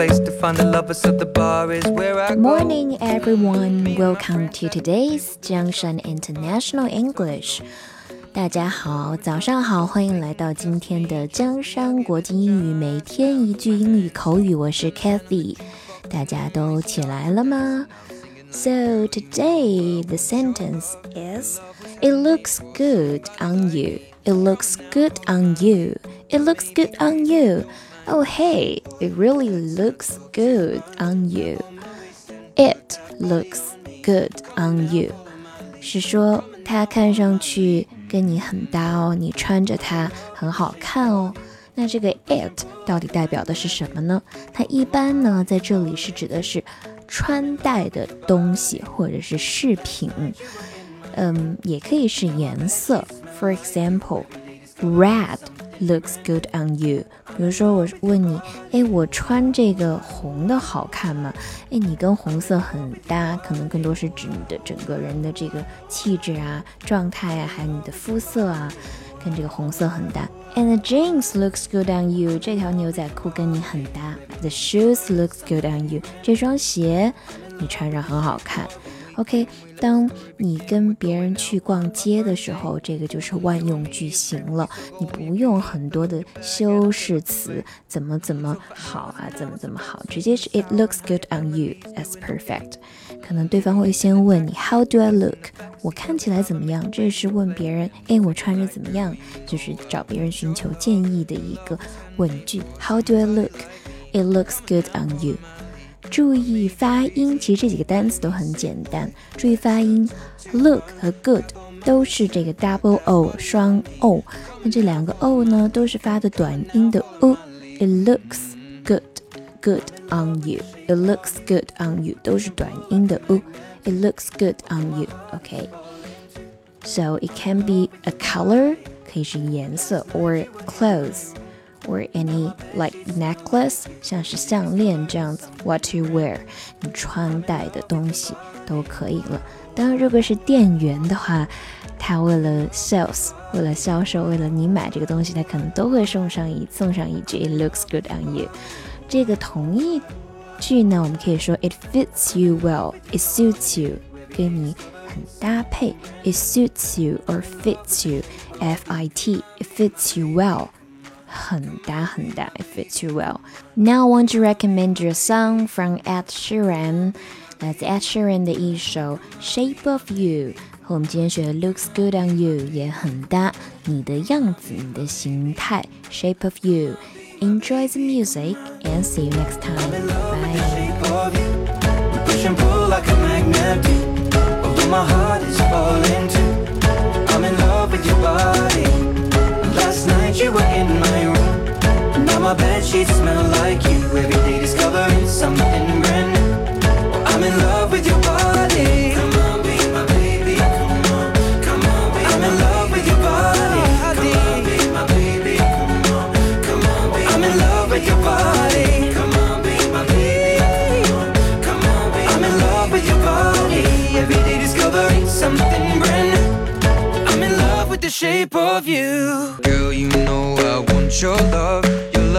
place to find the lovers of the bar is where I go. Morning, everyone. Welcome to today's Jiangshan International English. 大家好，早上好，欢迎来到今天的江山国际英语每天一句英语口语，我是 Cathy。大家都起来了吗？So today the sentence is It looks good on you. It looks good on you. It looks good on you. Oh hey, it really looks good on you. It looks good on you. 是说它看上去跟你很搭哦，你穿着它很好看哦。那这个 it 到底代表的是什么呢？它一般呢在这里是指的是穿戴的东西或者是饰品，嗯，也可以是颜色。For example, red Looks good on you。比如说我问你，哎，我穿这个红的好看吗？哎，你跟红色很搭，可能更多是指你的整个人的这个气质啊、状态啊，还有你的肤色啊，跟这个红色很搭。And the jeans looks good on you。这条牛仔裤跟你很搭。The shoes looks good on you。这双鞋你穿上很好看。OK，当你跟别人去逛街的时候，这个就是万用句型了。你不用很多的修饰词，怎么怎么好啊，怎么怎么好，直接是 It looks good on you as perfect。可能对方会先问你 How do I look？我看起来怎么样？这是问别人，哎，我穿着怎么样？就是找别人寻求建议的一个问句。How do I look？It looks good on you。注意发音，其实这几个单词都很简单。注意发音，look 和 good 都是这个 double o 双 o。那这两个 o 呢，都是发的短音的 u。It looks good, good on you. It looks good on you 都是短音的 u。It looks good on you. OK. So it can be a color，可以是颜色，or clothes。 or any like necklace，像是项链这样子，what you wear，你穿戴的东西都可以了。当然，如果是店员的话，他为了 sales，为了销售，为了你买这个东西，他可能都会送上一送上一句 It looks good on you。这个同义句呢，我们可以说 It fits you well，It suits you，跟你很搭配。It suits you or fits you，F I T，It fits you well。 很大很大，it fits you well. Now I want to recommend you a song from Ed Sheeran. 来自 Ed Sheeran 的一首《Shape of You》，和我们今天学的《Looks Good on You》也很搭。你的样子，你的形态，《Shape of You》。Enjoy the music and see you next time. Bye. Bed sheets smell like you. Every day discovering something brand new. I'm in love with your body. Come on, be my baby. Come on, come on, I'm in love with your body. Come on, be my baby. Come on, come on, I'm in love with your body. Come on, be my baby. Come on, come on, I'm in love with your body. Every day discovering something brand new. I'm in love with the shape of you. Girl, you know I want your love.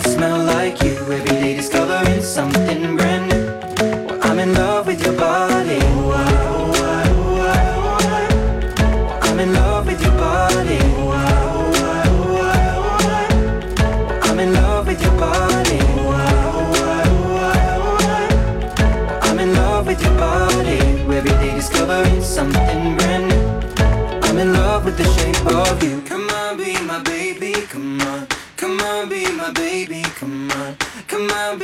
smell like you